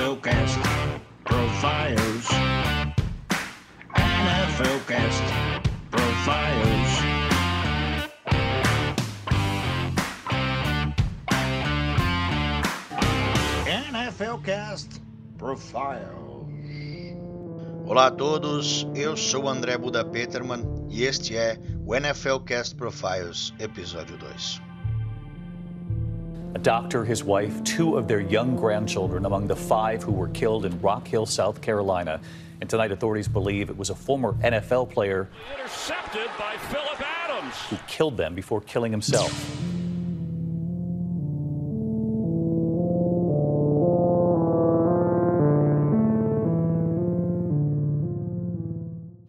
NFL Cast Profiles. NFL Cast Profiles. NFL Cast Profiles. Olá a todos, eu sou André Buda Peterman e este é o NFL Cast Profiles, episódio 2. A doctor, his wife, two of their young grandchildren among the five who were killed in Rock Hill, South Carolina. And tonight, authorities believe it was a former NFL player Intercepted by Philip Adams. who killed them before killing himself.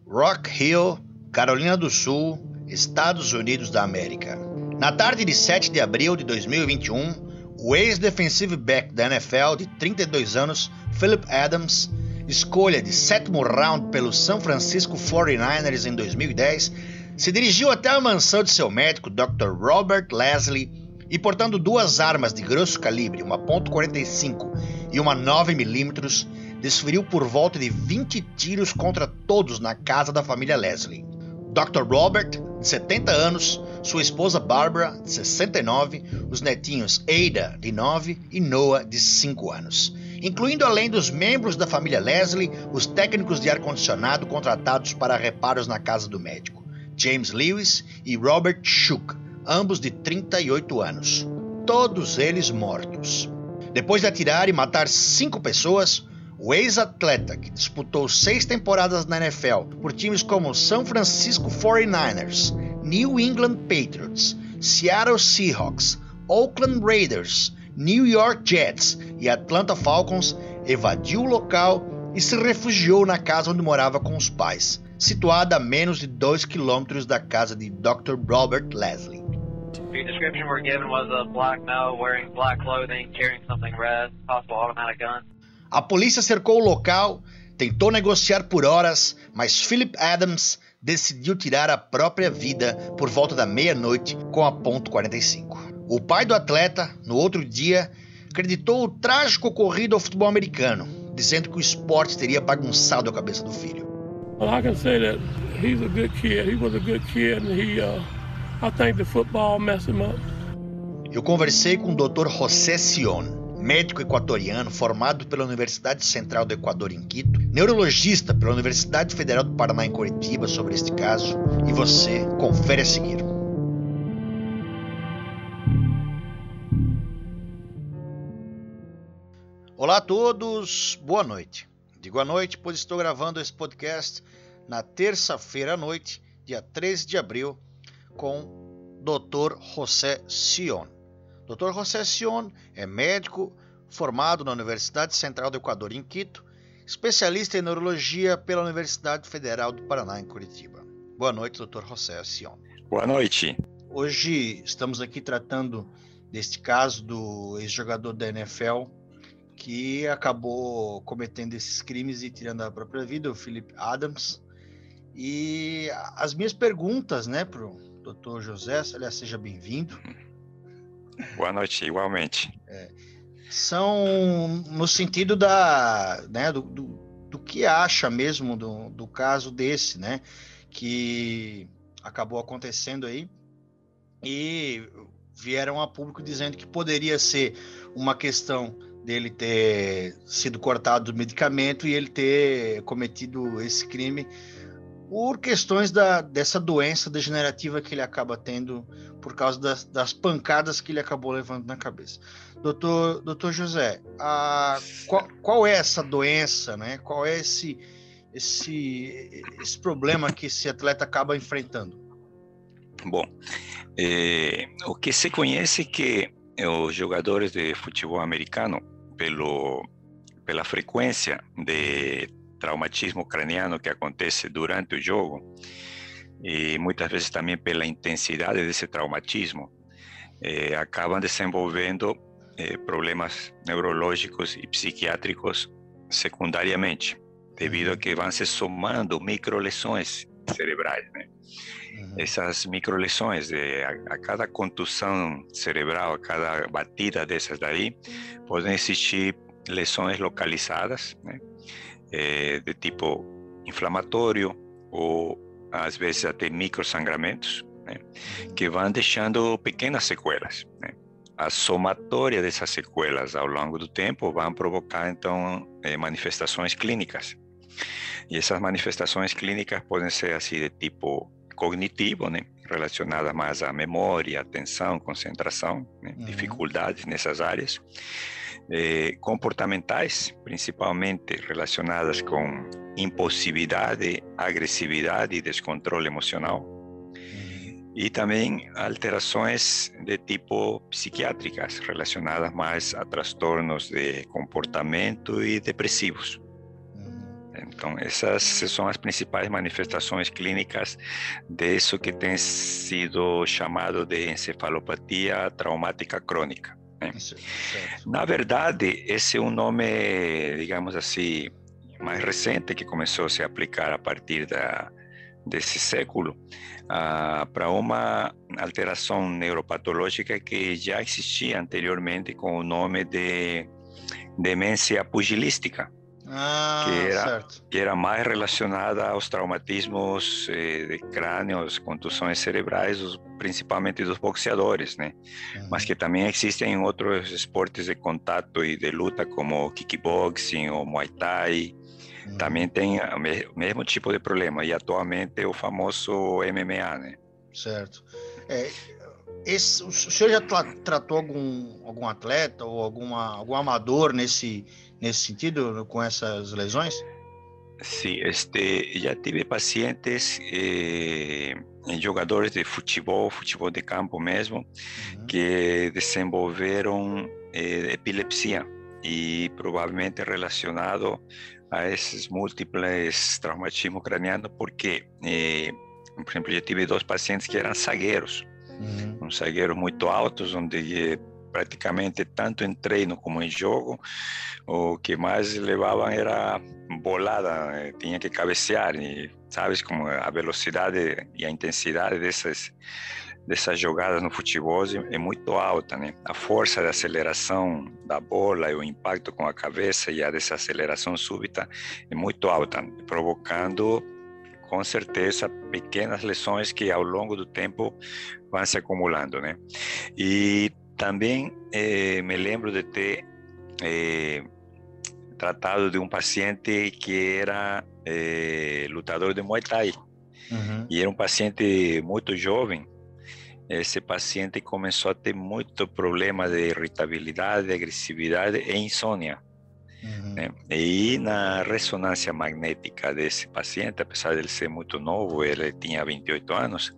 Rock Hill, Carolina do Sul, Estados Unidos da América. Na tarde de 7 de abril de 2021, o ex-defensive back da NFL de 32 anos, Philip Adams, escolha de sétimo round pelo San Francisco 49ers em 2010, se dirigiu até a mansão de seu médico, Dr. Robert Leslie, e portando duas armas de grosso calibre, uma .45 e uma 9mm, desferiu por volta de 20 tiros contra todos na casa da família Leslie. Dr. Robert, de 70 anos, sua esposa Barbara, de 69, os netinhos Ada, de 9 e Noah, de 5 anos, incluindo além dos membros da família Leslie, os técnicos de ar-condicionado contratados para reparos na casa do médico, James Lewis e Robert Shook, ambos de 38 anos, todos eles mortos. Depois de atirar e matar cinco pessoas, o ex-atleta, que disputou seis temporadas na NFL por times como São Francisco 49ers, New England Patriots, Seattle Seahawks, Oakland Raiders, New York Jets e Atlanta Falcons, evadiu o local e se refugiou na casa onde morava com os pais, situada a menos de 2 quilômetros da casa de Dr. Robert Leslie. The description we're given was a black male wearing black clothing, carrying something red, possible automatic gun. A polícia cercou o local, tentou negociar por horas, mas Philip Adams decidiu tirar a própria vida por volta da meia-noite com a ponto .45. O pai do atleta, no outro dia, acreditou o trágico ocorrido ao futebol americano, dizendo que o esporte teria bagunçado a cabeça do filho. Well, I can say that he's a good kid. He was a good kid, and he, uh, I think the football messed him up. Eu conversei com o Dr. José Sion, médico equatoriano formado pela Universidade Central do Equador em Quito, neurologista pela Universidade Federal do Paraná em Curitiba sobre este caso, e você confere a seguir. Olá a todos, boa noite. Digo à noite, pois estou gravando esse podcast na terça-feira à noite, dia 13 de abril, com Dr. José Sion. Dr. José Sion é médico formado na Universidade Central do Equador em Quito, especialista em neurologia pela Universidade Federal do Paraná em Curitiba. Boa noite, Dr. José Sion. Boa noite. Hoje estamos aqui tratando deste caso do ex-jogador da NFL que acabou cometendo esses crimes e tirando a própria vida, o Philip Adams. E as minhas perguntas, né, pro Dr. José, aliás, seja bem-vindo. Boa noite, igualmente. são no sentido da, né, do, do, do que acha mesmo do, do caso desse, né, que acabou acontecendo aí e vieram a público dizendo que poderia ser uma questão dele ter sido cortado do medicamento e ele ter cometido esse crime por questões da, dessa doença degenerativa que ele acaba tendo por causa das, das pancadas que ele acabou levando na cabeça. Doutor, doutor José, a, qual, qual é essa doença, né? Qual é esse, esse, esse problema que esse atleta acaba enfrentando? Bom, eh, o que se conhece é que os jogadores de futebol americano, pelo, pela frequência de traumatismo craniano que acontece durante o jogo, e muitas vezes também pela intensidade desse traumatismo, eh, acabam desenvolvendo eh, problemas neurológicos e psiquiátricos secundariamente, devido a que vão se somando microlesões cerebrais, né? Essas microlesões, de, a, a cada contusão cerebral, a cada batida dessas daí, podem existir lesões localizadas, né? É, de tipo inflamatório ou às vezes até microsangramentos, né? que vão deixando pequenas sequelas. Né? A somatória dessas sequelas ao longo do tempo vão provocar então eh, manifestações clínicas. E essas manifestações clínicas podem ser assim de tipo cognitivo, né? relacionadas mais à memória, atenção, concentração, né? uhum. dificuldades nessas áreas. Eh, comportamentais, principalmente relacionadas com impulsividade, agressividade e descontrole emocional. E também alterações de tipo psiquiátricas, relacionadas mais a transtornos de comportamento e depressivos. Então, essas são as principais manifestações clínicas disso que tem sido chamado de encefalopatia traumática crônica. Né? Na verdade, esse é um nome, digamos assim, mais recente que começou a se aplicar a partir da, desse século uh, para uma alteração neuropatológica que já existia anteriormente com o nome de demência pugilística. Ah, que, era, certo. que era mais relacionada aos traumatismos eh, de crânios, contusões cerebrais, principalmente dos boxeadores, né? Uhum. Mas que também existem em outros esportes de contato e de luta, como kickboxing ou muay thai. Uhum. Também tem o mesmo tipo de problema, e atualmente o famoso MMA, né? Certo. É, esse, o senhor já tra tratou algum, algum atleta ou alguma, algum amador nesse nesse sentido, com essas lesões? Sim, este, já tive pacientes, eh, jogadores de futebol, futebol de campo mesmo, uhum. que desenvolveram eh, epilepsia e provavelmente relacionado a esses múltiples traumatismos cranianos, porque, eh, por exemplo, já tive dois pacientes que eram zagueiros, uhum. uns zagueiros muito altos, onde praticamente tanto em treino como em jogo, o que mais levavam era bolada, eh, tinha que cabecear, e sabes como a velocidade e a intensidade dessas dessas jogadas no futebol é muito alta, né? A força de aceleração da bola e o impacto com a cabeça e a desaceleração súbita é muito alta, provocando com certeza pequenas lesões que ao longo do tempo vão se acumulando, né? E também eh, me lembro de ter eh, tratado de um paciente que era eh, lutador de Muay Thai. Uhum. E era um paciente muito jovem. Esse paciente começou a ter muito problema de irritabilidade, agressividade e insônia. Uhum. E na ressonância magnética desse paciente, apesar de ele ser muito novo, ele tinha 28 anos,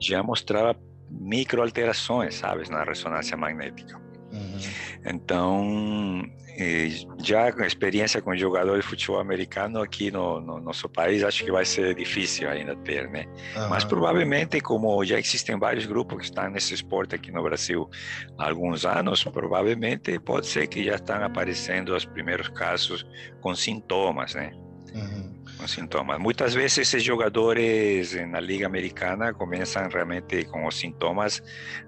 já mostrava microalterações, sabes, na ressonância magnética. Uhum. Então, já com experiência com jogador de futebol americano aqui no, no, nosso país, acho que vai ser difícil ainda ter, né? Uhum. Mas provavelmente, como já existem vários grupos que estão nesse esporte aqui no Brasil há alguns anos, provavelmente pode ser que já estão aparecendo os primeiros casos com sintomas, né? Uhum com sintomas. Muitas vezes esses jogadores na Liga Americana começam realmente com os sintomas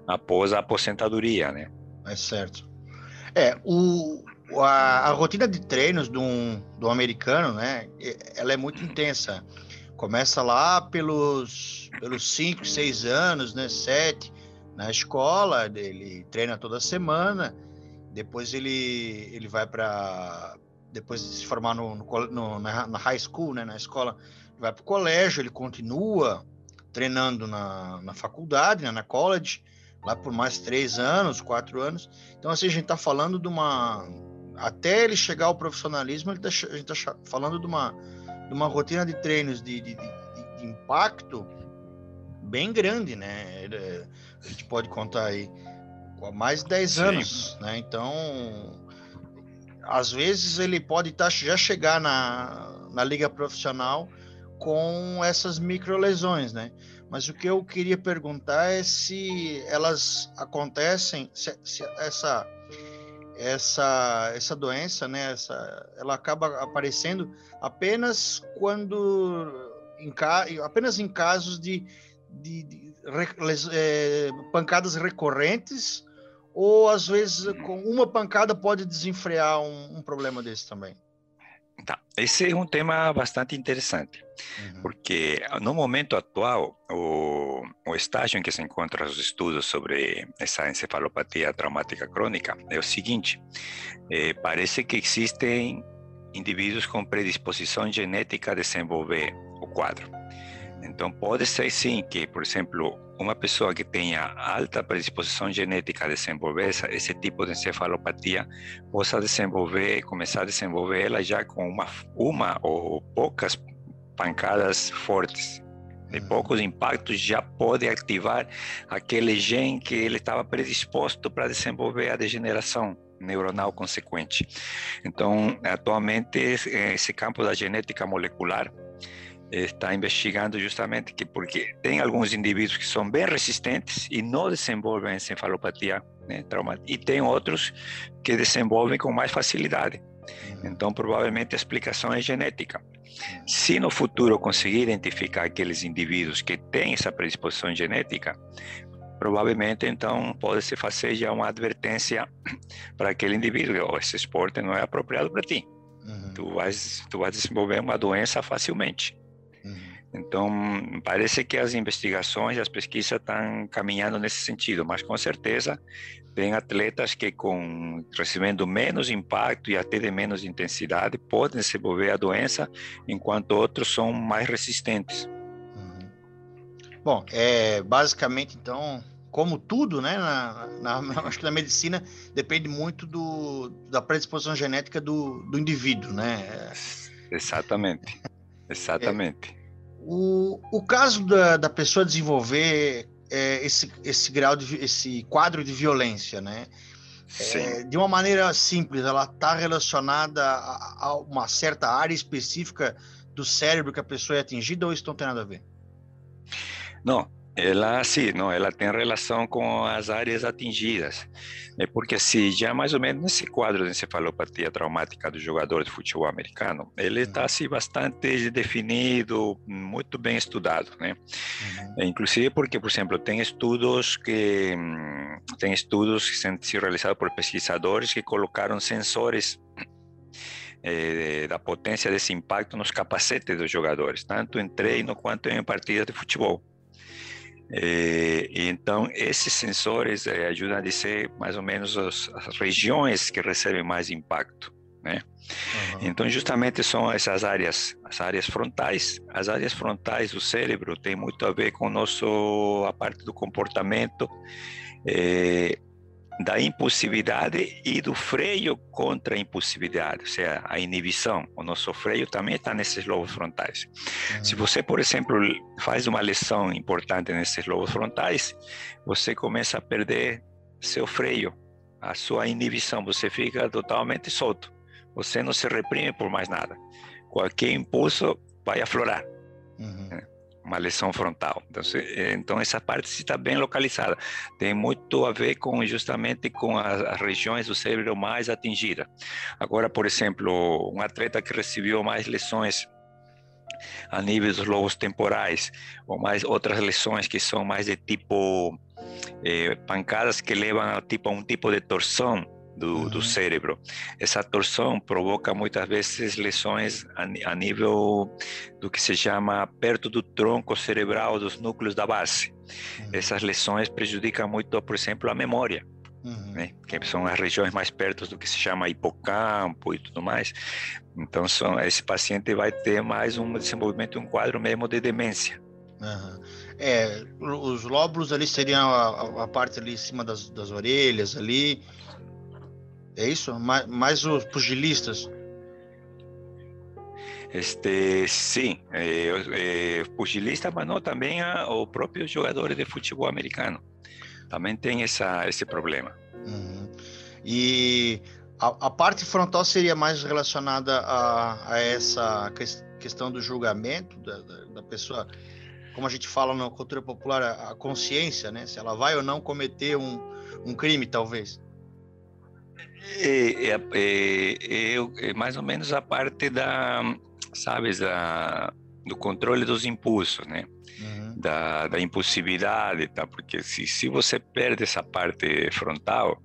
após a aposentadoria, né? É certo. É, o, a, a rotina de treinos do, do americano, né? Ela é muito intensa. Começa lá pelos pelos 5, 6 anos, né? 7 na escola, ele treina toda semana, depois ele, ele vai para depois de se formar no, no, no na, high school, né, na escola, vai para o colégio, ele continua treinando na, na faculdade, né, na college, lá por mais três anos, quatro anos. Então, assim, a gente está falando de uma. Até ele chegar ao profissionalismo, ele tá, a gente está falando de uma, de uma rotina de treinos de, de, de, de impacto bem grande, né? Ele, a gente pode contar aí com mais de 10 anos, né? Então, às vezes ele pode tá, já chegar na, na liga profissional com essas microlesões, né? Mas o que eu queria perguntar é se elas acontecem, se, se essa essa essa doença, né? Essa, ela acaba aparecendo apenas quando em, apenas em casos de, de, de, é, pancadas recorrentes Ou às vezes com uma pancada pode desenfrear um, um problema desse também? Tá. Esse é um tema bastante interessante, uhum. porque no momento atual, o, o estágio em que se encontram os estudos sobre essa encefalopatia traumática crônica é o seguinte: é, parece que existem indivíduos com predisposição genética a desenvolver o quadro. Então, pode ser sim que, por exemplo, uma pessoa que tenha alta predisposição genética a desenvolver essa, esse tipo de encefalopatia possa desenvolver, começar a desenvolver ela já com uma, uma ou poucas pancadas fortes. De poucos impactos já pode ativar aquele gene que ele estava predisposto para desenvolver a degeneração neuronal consequente. Então, atualmente, esse campo da genética molecular está investigando justamente que porque tem alguns indivíduos que são bem resistentes e não desenvolvem encefalopatia né, traumática e tem outros que desenvolvem com mais facilidade. Então, provavelmente a explicação é genética. Se no futuro conseguir identificar aqueles indivíduos que têm essa predisposição genética, provavelmente então pode se fazer já uma advertência para aquele indivíduo: oh, esse esporte não é apropriado para ti. Uhum. Tu vais, tu vais desenvolver uma doença facilmente. Então, parece que as investigações, as pesquisas estão caminhando nesse sentido, mas com certeza tem atletas que com recebendo menos impacto e até de menos intensidade podem desenvolver a doença, enquanto outros são mais resistentes. Uhum. Bom, é basicamente então, como tudo, né, na, na, acho que na medicina depende muito do, da predisposição genética do, do indivíduo, né? Exatamente, exatamente. É. O, o caso da, da pessoa desenvolver é, esse, esse grau de esse quadro de violência, né? É, de uma maneira simples, ela está relacionada a, a, uma certa área específica do cérebro que a pessoa é atingida ou isso não tem nada a ver? Não, ela sim, não, ela tem relação com as áreas atingidas, é porque se já mais ou menos nesse quadro de encefalopatia traumática do jogador de futebol americano, ele está assim bastante definido, muito bem estudado, né? Uhum. Inclusive porque, por exemplo, tem estudos que tem estudos que têm sido realizados por pesquisadores que colocaram sensores eh, da potência desse impacto nos capacetes dos jogadores, tanto em treino quanto em partidas de futebol. É, então, esses sensores é, ajudam a dizer mais ou menos as, as, regiões que recebem mais impacto, né? Uhum. Então, justamente são essas áreas, as áreas frontais. As áreas frontais do cérebro têm muito a ver com nosso, a parte do comportamento, é, da impulsividade e do freio contra a impulsividade, ou seja, a inibição. O nosso freio também está nesses lobos frontais. Uhum. Se você, por exemplo, faz uma lesão importante nesses lobos frontais, você começa a perder seu freio, a sua inibição, você fica totalmente solto. Você não se reprime por mais nada. Qualquer impulso vai aflorar. Uhum. Né? Uma lesão frontal. Então, então essa parte está bem localizada. Tem muito a ver com justamente com as, as, regiões do cérebro mais atingidas. Agora, por exemplo, um atleta que recebeu mais lesões a nível dos lobos temporais ou mais outras lesões que são mais de tipo eh, pancadas que levam a tipo a um tipo de torção do, uhum. do cérebro. Essa torção provoca muitas vezes lesões a, a, nível do que se chama perto do tronco cerebral dos núcleos da base. Uhum. Essas lesões prejudicam muito, por exemplo, a memória. Uhum. Né? que são as regiões mais perto do que se chama hipocampo e tudo mais. Então, são, esse paciente vai ter mais um desenvolvimento, um quadro mesmo de demência. Uhum. É, os lóbulos ali seriam a, a, parte ali em cima das, das orelhas ali, é isso? Mais, mais os pugilistas? Este, sim, é, é, pugilista, mas não também a, o próprio jogador de futebol americano. Também tem essa, esse problema. Uhum. E a, a, parte frontal seria mais relacionada a, a essa questão do julgamento da, da, da, pessoa, como a gente fala na cultura popular, a, a, consciência, né? Se ela vai ou não cometer um, um crime, talvez. É, é, é, é, mais ou menos a parte da, sabes, da, do controle dos impulsos, né? Uhum. da, da impulsividade, tá? Porque se, se você perde essa parte frontal,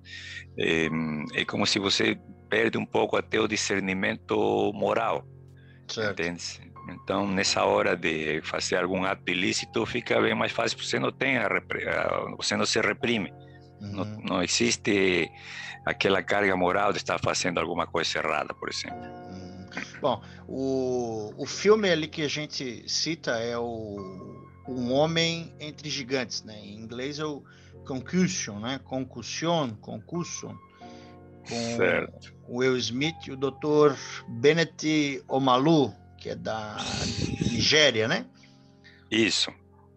é, é como se você perde um pouco até o discernimento moral, Certo. entende? Então, nessa hora de fazer algum ato ilícito, fica bem mais fácil, porque você não tem a, você não se reprime, Uhum. não existe aquela carga moral de estar fazendo alguma coisa errada, por exemplo. Hum. Bom, o, o filme ali que a gente cita é o Um Homem Entre Gigantes, né? Em inglês é o Concussion, né? Concussion, Concussion. Com Certo. o Will Smith e o Dr. Bennett Omalu, que é da Nigéria, né? Isso.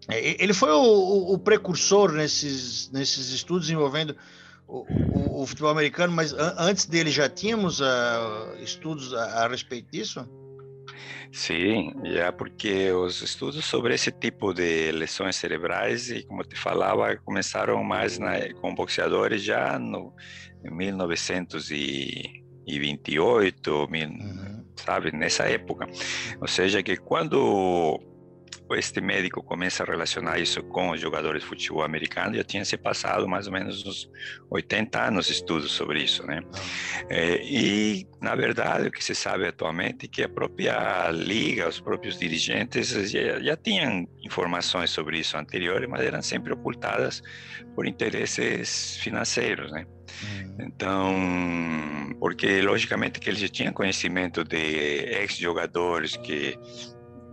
É, Ele foi o, o- precursor nesses, nesses estudos envolvendo o, o- o futebol americano, mas an- antes dele já tínhamos ah, estudos a, a respeito disso? Sim, já porque os estudos sobre esse tipo de lesões cerebrais, e como eu te falava, começaram mais na, com boxeadores já no em 1928, mil, Uhum. sabe, nessa época. Ou seja, que quando este médico começa a relacionar isso com os jogadores de futebol americano, já tinha se passado mais ou menos uns 80 anos de estudos sobre isso, né? É, e, na verdade, o que se sabe atualmente é que a própria liga, os próprios dirigentes já, já tinham informações sobre isso anteriores, mas eram sempre ocultadas por interesses financeiros, né? Uhum. Então, porque logicamente que eles já tinham conhecimento de ex-jogadores que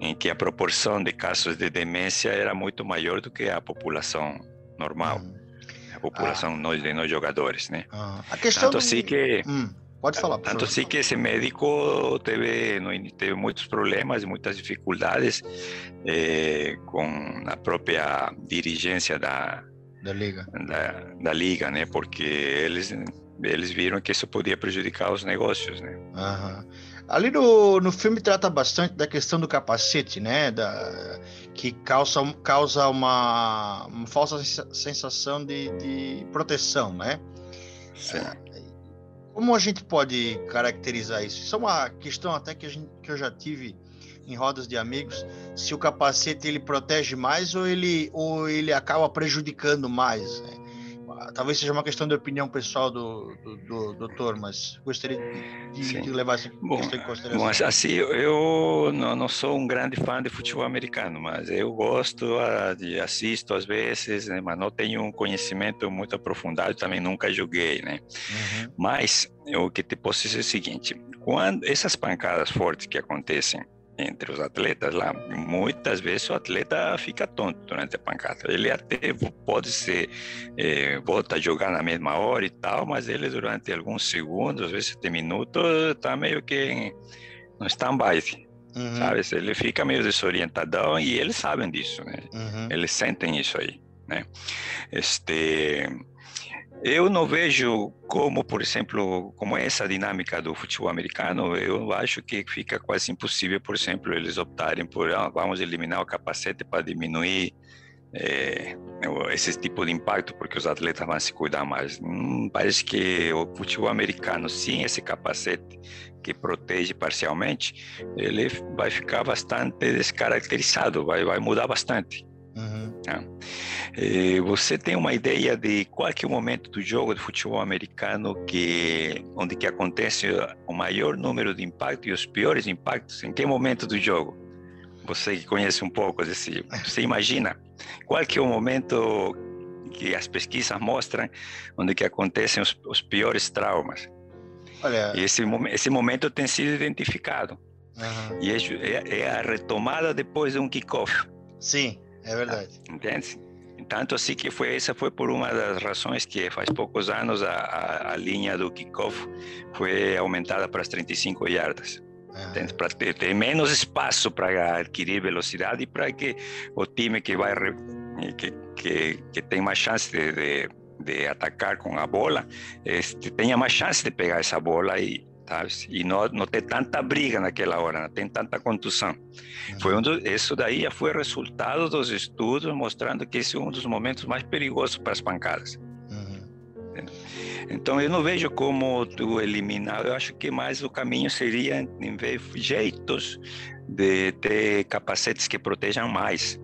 em que a proporção de casos de demência era muito maior do que a população normal, a população não- de não jogadores, né? Ah, a questão Tanto do- assim que Hum, pode falar, tanto assim que esse médico teve teve muitos problemas e muitas dificuldades eh, com a própria dirigência da, da liga. da, da liga, né? Porque eles eles viram que isso podia prejudicar os negócios, né? Aham. Ali no, no filme trata bastante da questão do capacete, né? Da, que causa, causa uma, uma falsa sensa- sensação de, de proteção, né? Como a gente pode caracterizar isso? Isso é uma questão até que, a gente, que eu já tive em rodas de amigos. Se o capacete ele protege mais ou ele, ou ele acaba prejudicando mais, né? Talvez seja uma questão de opinião pessoal do, do, do doutor, mas gostaria de, de levar essa Bom, questão em consideração. Bom, assim, eu não, não sou um grande fã de futebol americano, mas eu gosto ah, de assisto às vezes, né, mas não tenho um conhecimento muito aprofundado, também nunca joguei, né? Uhum, Mas o que te posso dizer é o seguinte: quando essas pancadas fortes que acontecem entre os atletas lá, muitas vezes o atleta fica tonto durante a pancada. Ele até pode ser, eh, volta a jogar na mesma hora e tal, mas ele durante alguns segundos, às vezes até minutos, está meio que no stand-by, uhum, sabe? Ele fica meio desorientadão e eles sabem disso, né? uhum, Eles sentem isso aí, né? Este, eu não vejo como, por exemplo, como essa dinâmica do futebol americano, eu acho que fica quase impossível, por exemplo, eles optarem por ah, vamos eliminar o capacete para diminuir o- esse tipo de impacto, porque os atletas vão se cuidar mais. Hum, parece que o futebol americano, sem esse capacete que protege parcialmente, ele vai ficar bastante descaracterizado, vai, vai mudar bastante. Uhum. Eh, você tem uma ideia de qual é o momento do jogo de futebol americano que onde que acontece o maior número de impactos e os piores impactos? Em que momento do jogo? Você que conhece um pouco desse, você imagina qual que é o momento que as pesquisas mostram onde que acontecem os, os piores traumas? Olha, E esse, esse momento tem sido identificado aham, e é, é, é a retomada depois de um kickoff. sim, é verdade. entende? Tanto assim que foi essa foi por uma das razões que faz poucos anos a, a, a linha do kickoff foi aumentada para as 35 yardas, Aham, para ter, ter menos espaço para adquirir velocidade e para que o time que vai re- que, que, que tem mais chance de, de, de atacar com a bola este, tenha mais chance de pegar essa bola e e não, não ter tanta briga naquela hora, não tem tanta contusão. Foi um do, isso daí já foi resultado dos estudos mostrando que esse é um dos momentos mais perigosos para as pancadas. Uhum. Então eu não vejo como tu eliminar. Eu acho que mais o caminho seria em ver jeitos de ter capacetes que protejam mais.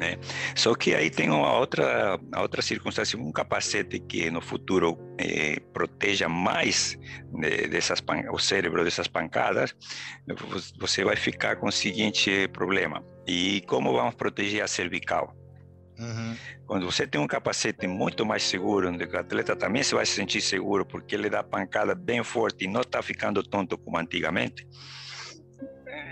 Né? Só que aí tem uma outra, a outra circunstância, um capacete que no futuro eh, proteja mais né, dessas o cérebro dessas pancadas, você vai ficar com o seguinte problema. E como vamos proteger a cervical? Uhum. Quando você tem um capacete muito mais seguro, onde o atleta também se vai se sentir seguro, porque ele dá pancada bem forte e não está ficando tonto como antigamente,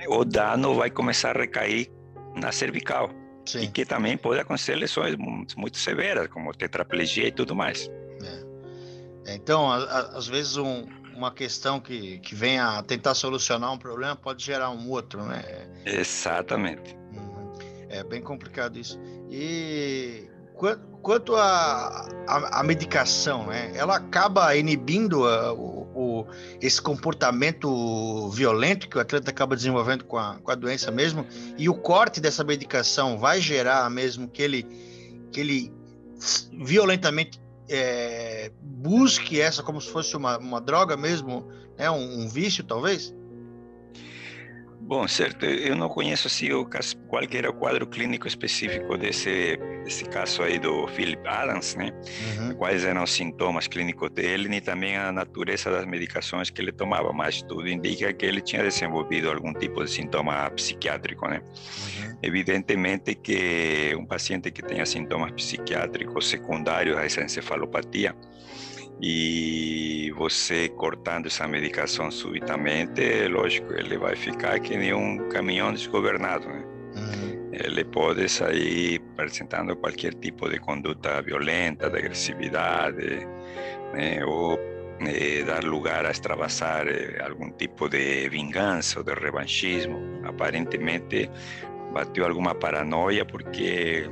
o dano vai começar a recair na cervical. Sim. E que também pode acontecer lesões muito severas, como tetraplegia e tudo mais. É. Então, a, a, às vezes, um, uma questão que, que vem a tentar solucionar um problema pode gerar um outro, né? Exatamente. Uhum. É bem complicado isso. E quanto à a, a, a, medicação, né? Ela acaba inibindo a, o, o, esse comportamento violento que o atleta acaba desenvolvendo com a, com a doença mesmo, e o corte dessa medicação vai gerar mesmo que ele, que ele violentamente é, busque essa como se fosse uma, uma droga mesmo, né? um, um vício talvez? Bom, certo. Eu não conheço assim, o caso, qual era o quadro clínico específico desse, desse caso aí do Philip Adams, né? Uhum. Quais eram os sintomas clínicos dele, nem também a natureza das medicações que ele tomava, mas tudo indica que ele tinha desenvolvido algum tipo de sintoma psiquiátrico, né? Uhum. Evidentemente que um paciente que tenha sintomas psiquiátricos secundários a essa encefalopatia, e você cortando essa medicação subitamente, lógico, ele vai ficar que nem um caminhão desgovernado, né? Uhum. Ele pode sair apresentando qualquer tipo de conduta violenta, de agressividade, né? ou eh, dar lugar a extravasar eh, algum tipo de vingança ou de revanchismo. Aparentemente, bateu alguma paranoia porque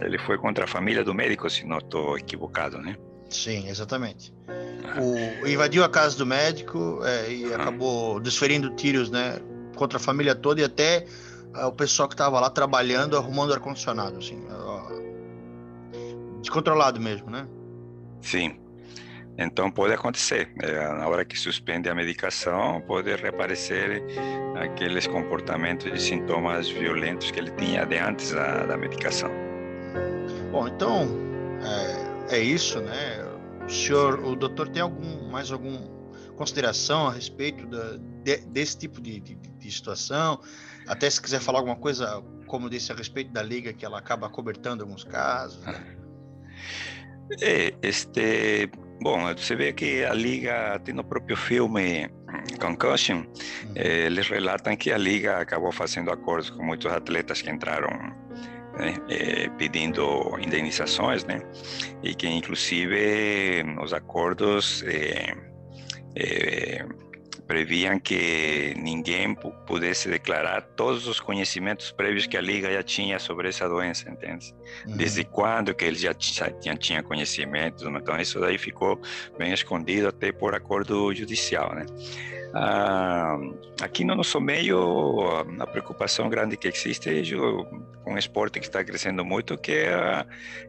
ele foi contra a família do médico, se não estou equivocado, né? Sim, exatamente. O, invadiu a casa do médico é, e acabou desferindo tiros, né, contra a família toda e até é, o pessoal que estava lá trabalhando, arrumando ar condicionado, assim, descontrolado mesmo, né? Sim. Então pode acontecer. É, na hora que suspende a medicação, pode reaparecer aqueles comportamentos e sintomas violentos que ele tinha de antes da, da medicação. Bom, então é, é isso, né? O senhor, o doutor, tem algum mais alguma consideração a respeito da, de, desse tipo de, de, de, situação? Até se quiser falar alguma coisa, como disse, a respeito da liga, que ela acaba cobertando alguns casos. Né? É, este, bom, você vê que a liga tem no próprio filme Concussion, uhum. eh, eles relatam que a liga acabou fazendo acordos com muitos atletas que entraram né, é, pedindo indenizações, né, e que inclusive os acordos é, é, previam que ninguém pudesse declarar todos os conhecimentos prévios que a liga já tinha sobre essa doença, entende? Uhum. Desde quando que eles já, já tinham conhecimentos, então isso daí ficou bem escondido até por acordo judicial, né? Ah, aqui no nosso meio, a preocupação grande que existe é um esporte que está crescendo muito, que é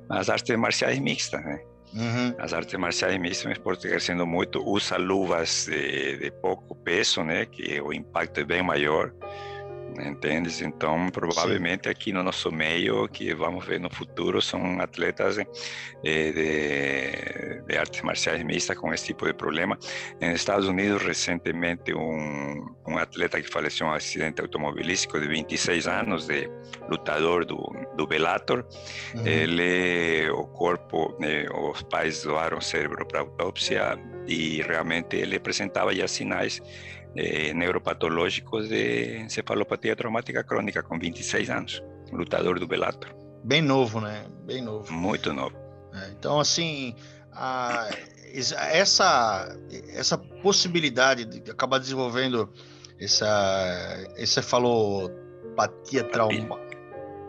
as artes marciais mixtas, né? Uhum. As artes marciais mixtas é um esporte que está crescendo muito, usa luvas de, de pouco peso, né? Que o impacto é bem maior entendes? Então, provavelmente Sim. aqui no nosso meio, que vamos ver no futuro, são atletas eh, de, de, artes marciais mistas com esse tipo de problema. Nos Estados Unidos, recentemente, um, um atleta que faleceu em um acidente automobilístico de 26 anos, de lutador do, do Bellator, uhum. ele, o corpo, eh, os pais doaram o cérebro para autópsia e realmente ele apresentava já sinais eh, neuropatológicos de encefalopatia traumática crônica com 26 anos, lutador do Bellator. Bem novo, né? Bem novo. Muito novo. É, então, assim, a, essa, essa possibilidade de acabar desenvolvendo essa encefalopatia trauma,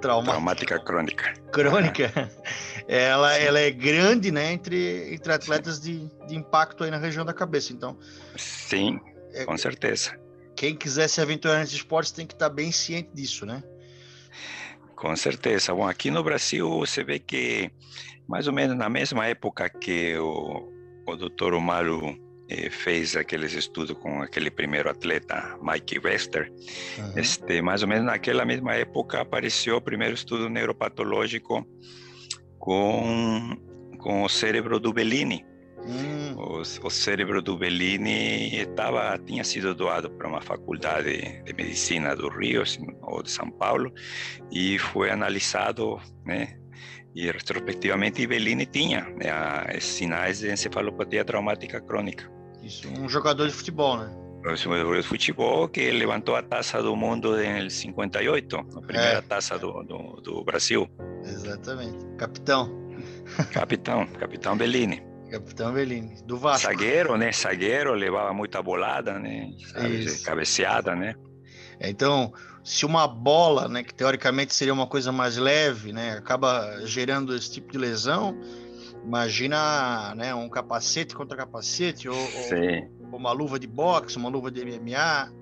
traumática, traumática crônica. Crônica, ela, ela é grande, né, entre, entre atletas de, de impacto aí na região da cabeça, então... Sim, é, Com certeza. Quem quiser se aventurar nesses esportes tem que estar bem ciente disso, né? Com certeza. Bom, aqui no Brasil você vê que mais ou menos na mesma época que o, o doutor Omaro eh, fez aqueles estudos com aquele primeiro atleta, Mike Wester, Uhum. este, mais ou menos naquela mesma época apareceu o primeiro estudo neuropatológico com, com o cérebro do Bellini. Hum, O, o cérebro do Bellini estava, tinha sido doado para uma faculdade de medicina do Rio não- ou de São Paulo e foi analisado, né? E retrospectivamente Bellini tinha né, sinais de encefalopatia traumática crônica. isso, um jogador de futebol, né? O jogador de futebol que levantou a taça do mundo em 58, a primeira É. taça do, do, do Brasil. Exatamente. Capitão. Capitão, capitão Bellini. Capitão Bellini, do Vasco. Zagueiro, né? Zagueiro, levava muita bolada, né? Sabe, cabeceada, né? É, Então, se uma bola, né, que teoricamente seria uma coisa mais leve, né, acaba gerando esse tipo de lesão, imagina, né, um capacete contra capacete ou, ou- uma luva de boxe, uma luva de MMA.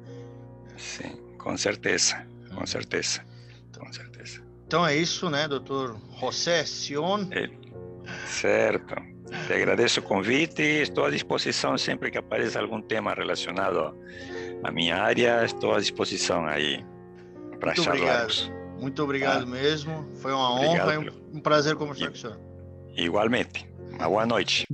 sim, com certeza, com certeza, com certeza. Então é isso, né, doutor José Sion. Certo. Te agradeço o convite e estou à disposição sempre que apareça algum tema relacionado à minha área, estou à disposição aí para Muito charlarmos. Muito obrigado Ah. mesmo. Foi uma Obrigado honra e um, um prazer conversar E- com o senhor. Igualmente. Uma boa noite.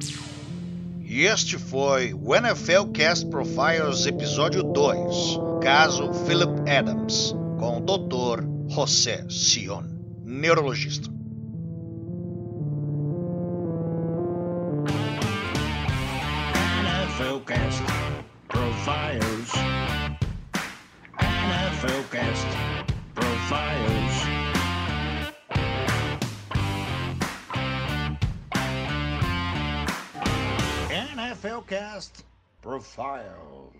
E este foi o NFL Cast Profiles Episódio 2, caso Philip Adams, com o Dr. José Sion, neurologista. files.